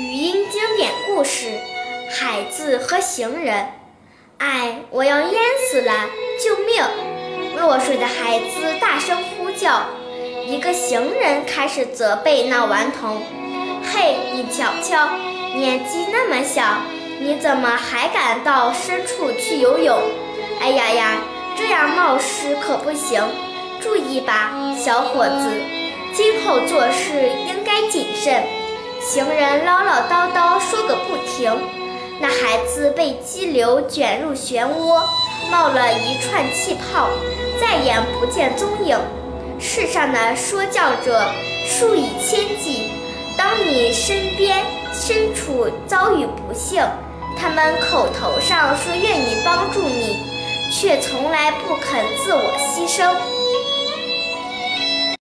语音经典故事：孩子和行人。哎，我要淹死了！救命！落水的孩子大声呼叫。一个行人开始责备那顽童：“嘿，你瞧瞧，年纪那么小，你怎么还敢到深处去游泳？哎呀呀，这样冒失可不行！注意吧，小伙子，今后做事应该谨慎。”行人唠唠叨叨说个不停，那孩子被激流卷入漩涡，冒了一串气泡，再也不见踪影。世上的说教者数以千计，当你身边身处遭遇不幸，他们口头上说愿意帮助你，却从来不肯自我牺牲。